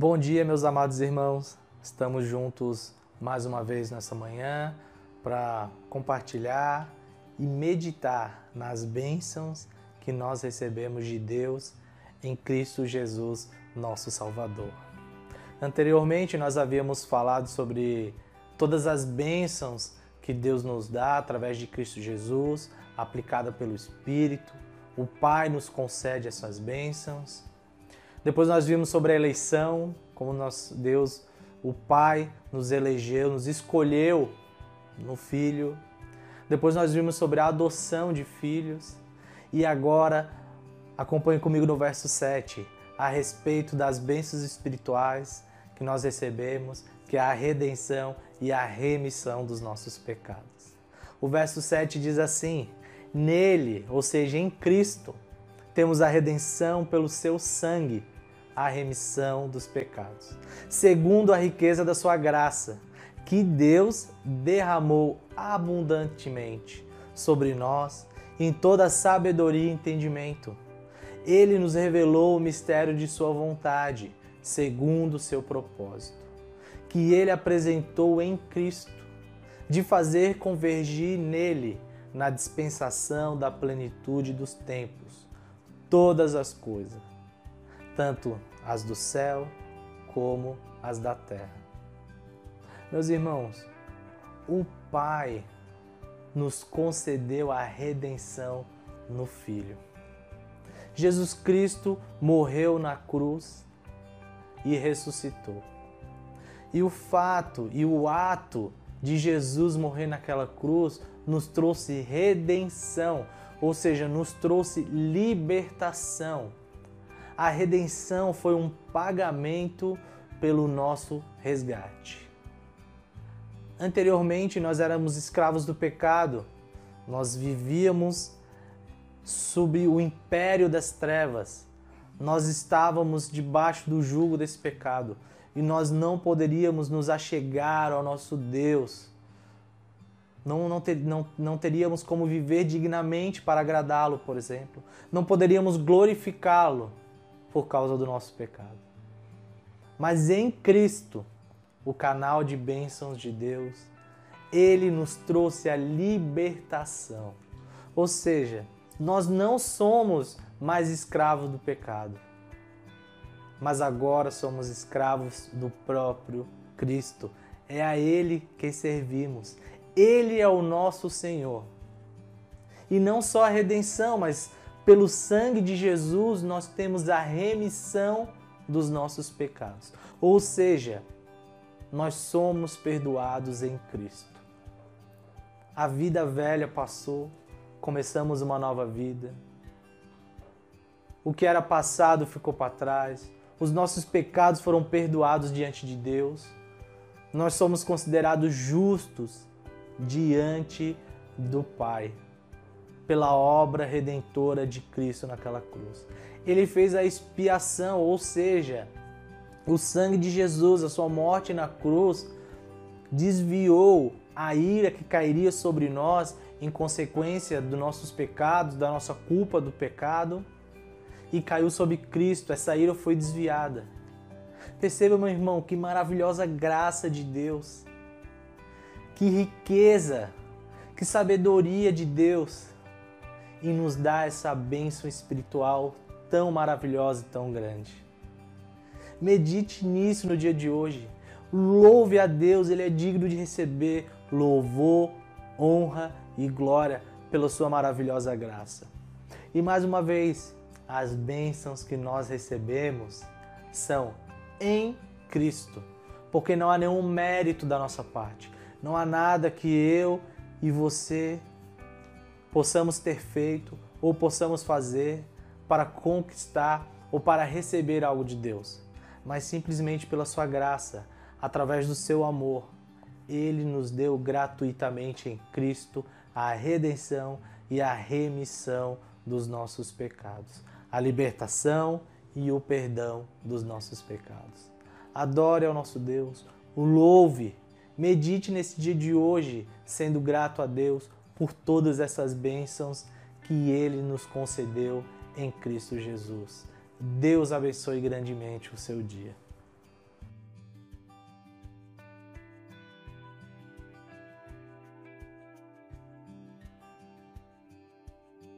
Bom dia, meus amados irmãos. Estamos juntos mais uma vez nessa manhã para compartilhar e meditar nas bênçãos que nós recebemos de Deus em Cristo Jesus, nosso Salvador. Anteriormente, nós havíamos falado sobre todas as bênçãos que Deus nos dá através de Cristo Jesus, aplicada pelo Espírito. O Pai nos concede essas bênçãos. Depois nós vimos sobre a eleição, como nós, Deus, o Pai, nos elegeu, nos escolheu no Filho. Depois nós vimos sobre a adoção de filhos. E agora, acompanhe comigo no verso 7, a respeito das bênçãos espirituais que nós recebemos, que é a redenção e a remissão dos nossos pecados. O verso 7 diz assim: Nele, ou seja, em Cristo, temos a redenção pelo seu sangue, a remissão dos pecados, segundo a riqueza da sua graça, que Deus derramou abundantemente sobre nós em toda sabedoria e entendimento. Ele nos revelou o mistério de sua vontade, segundo o seu propósito, que ele apresentou em Cristo, de fazer convergir nele, na dispensação da plenitude dos tempos, todas as coisas, tanto as do céu como as da terra. Meus irmãos, o Pai nos concedeu a redenção no Filho. Jesus Cristo morreu na cruz e ressuscitou. E o fato e o ato de Jesus morrer naquela cruz nos trouxe redenção, ou seja, nos trouxe libertação a redenção foi um pagamento pelo nosso resgate. Anteriormente, nós éramos escravos do pecado, nós vivíamos sob o império das trevas, nós estávamos debaixo do jugo desse pecado e nós não poderíamos nos achegar ao nosso Deus. Não, não, ter, não, não teríamos como viver dignamente para agradá-lo, por exemplo. Não poderíamos glorificá-lo por causa do nosso pecado. Mas em Cristo, o canal de bênçãos de Deus, ele nos trouxe a libertação. Ou seja, nós não somos mais escravos do pecado, mas agora somos escravos do próprio Cristo. É a Ele que servimos. Ele é o nosso Senhor. E não só a redenção, mas pelo sangue de Jesus, nós temos a remissão dos nossos pecados. Ou seja, nós somos perdoados em Cristo. A vida velha passou, começamos uma nova vida. O que era passado ficou para trás. Os nossos pecados foram perdoados diante de Deus. Nós somos considerados justos diante do Pai pela obra redentora de Cristo naquela cruz. Ele fez a expiação, ou seja, o sangue de Jesus, a sua morte na cruz, desviou a ira que cairia sobre nós em consequência dos nossos pecados, da nossa culpa do pecado, e caiu sobre Cristo. Essa ira foi desviada. Perceba, meu irmão, que maravilhosa graça de Deus, que riqueza, que sabedoria de Deus e nos dá essa bênção espiritual tão maravilhosa e tão grande. Medite nisso no dia de hoje. Louve a Deus, Ele é digno de receber louvor, honra e glória pela Sua maravilhosa graça. E mais uma vez, as bênçãos que nós recebemos são em Cristo, porque não há nenhum mérito da nossa parte, não há nada que eu e você possamos ter feito ou possamos fazer para conquistar ou para receber algo de Deus, mas simplesmente pela sua graça, através do seu amor. Ele nos deu gratuitamente em Cristo a redenção e a remissão dos nossos pecados, a libertação e o perdão dos nossos pecados. Adore ao nosso Deus, o louve, medite nesse dia de hoje, sendo grato a Deus por todas essas bênçãos que Ele nos concedeu em Cristo Jesus. Deus abençoe grandemente o seu dia.